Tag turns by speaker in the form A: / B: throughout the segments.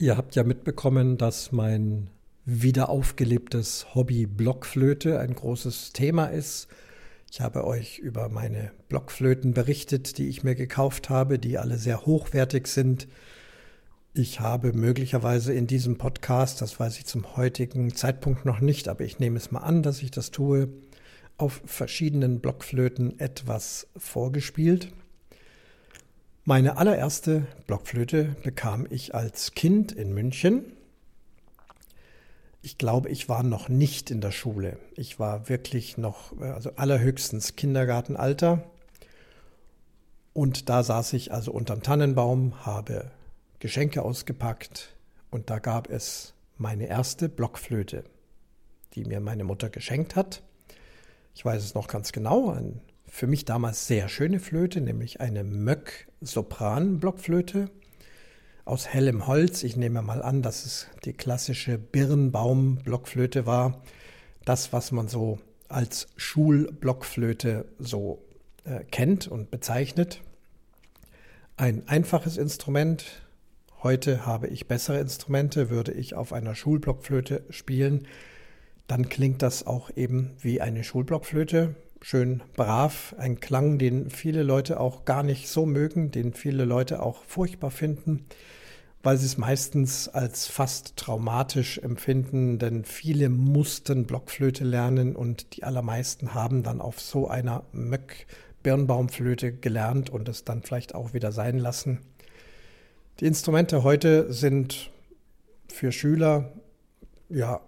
A: Ihr habt ja mitbekommen, dass mein wieder aufgelebtes Hobby Blockflöte ein großes Thema ist. Ich habe euch über meine Blockflöten berichtet, die ich mir gekauft habe, die alle sehr hochwertig sind. Ich habe möglicherweise in diesem Podcast, das weiß ich zum heutigen Zeitpunkt noch nicht, aber ich nehme es mal an, dass ich das tue, auf verschiedenen Blockflöten etwas vorgespielt. Meine allererste Blockflöte bekam ich als Kind in München. Ich glaube, ich war noch nicht in der Schule. Ich war wirklich noch, also allerhöchstens Kindergartenalter. Und da saß ich also unterm Tannenbaum, habe Geschenke ausgepackt und da gab es meine erste Blockflöte, die mir meine Mutter geschenkt hat. Ich weiß es noch ganz genau, ein für mich damals sehr schöne Flöte, nämlich eine Möck-Sopran-Blockflöte aus hellem Holz. Ich nehme mal an, dass es die klassische Birnbaum-Blockflöte war. Das, was man so als Schulblockflöte so äh, kennt und bezeichnet. Ein einfaches Instrument. Heute habe ich bessere Instrumente. Würde ich auf einer Schulblockflöte spielen, dann klingt das auch eben wie eine Schulblockflöte schön brav, ein Klang, den viele Leute auch gar nicht so mögen, den viele Leute auch furchtbar finden, weil sie es meistens als fast traumatisch empfinden, denn viele mussten Blockflöte lernen und die allermeisten haben dann auf so einer Möck Birnbaumflöte gelernt und es dann vielleicht auch wieder sein lassen. Die Instrumente heute sind für Schüler ja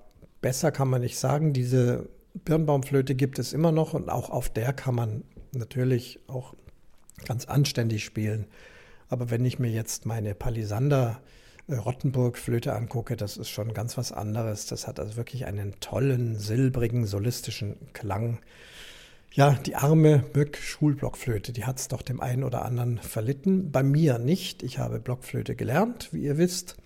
A: besser kann man nicht sagen. Diese Birnbaumflöte gibt es immer noch und auch auf der kann man natürlich auch ganz anständig spielen. Aber wenn ich mir jetzt meine Palisander äh, Rottenburg-Flöte angucke, das ist schon ganz was anderes. Das hat also wirklich einen tollen, silbrigen, solistischen Klang. Ja, die arme Mück-Schulblockflöte, die hat es doch dem einen oder anderen verlitten. Bei mir nicht. Ich habe Blockflöte gelernt, wie ihr wisst.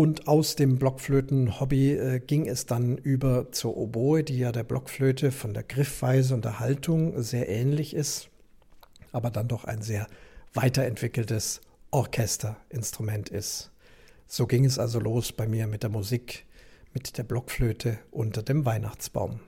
A: Und aus dem Blockflöten-Hobby äh, ging es dann über zur Oboe, die ja der Blockflöte von der Griffweise und der Haltung sehr ähnlich ist, aber dann doch ein sehr weiterentwickeltes Orchesterinstrument ist. So ging es also los bei mir mit der Musik, mit der Blockflöte unter dem Weihnachtsbaum.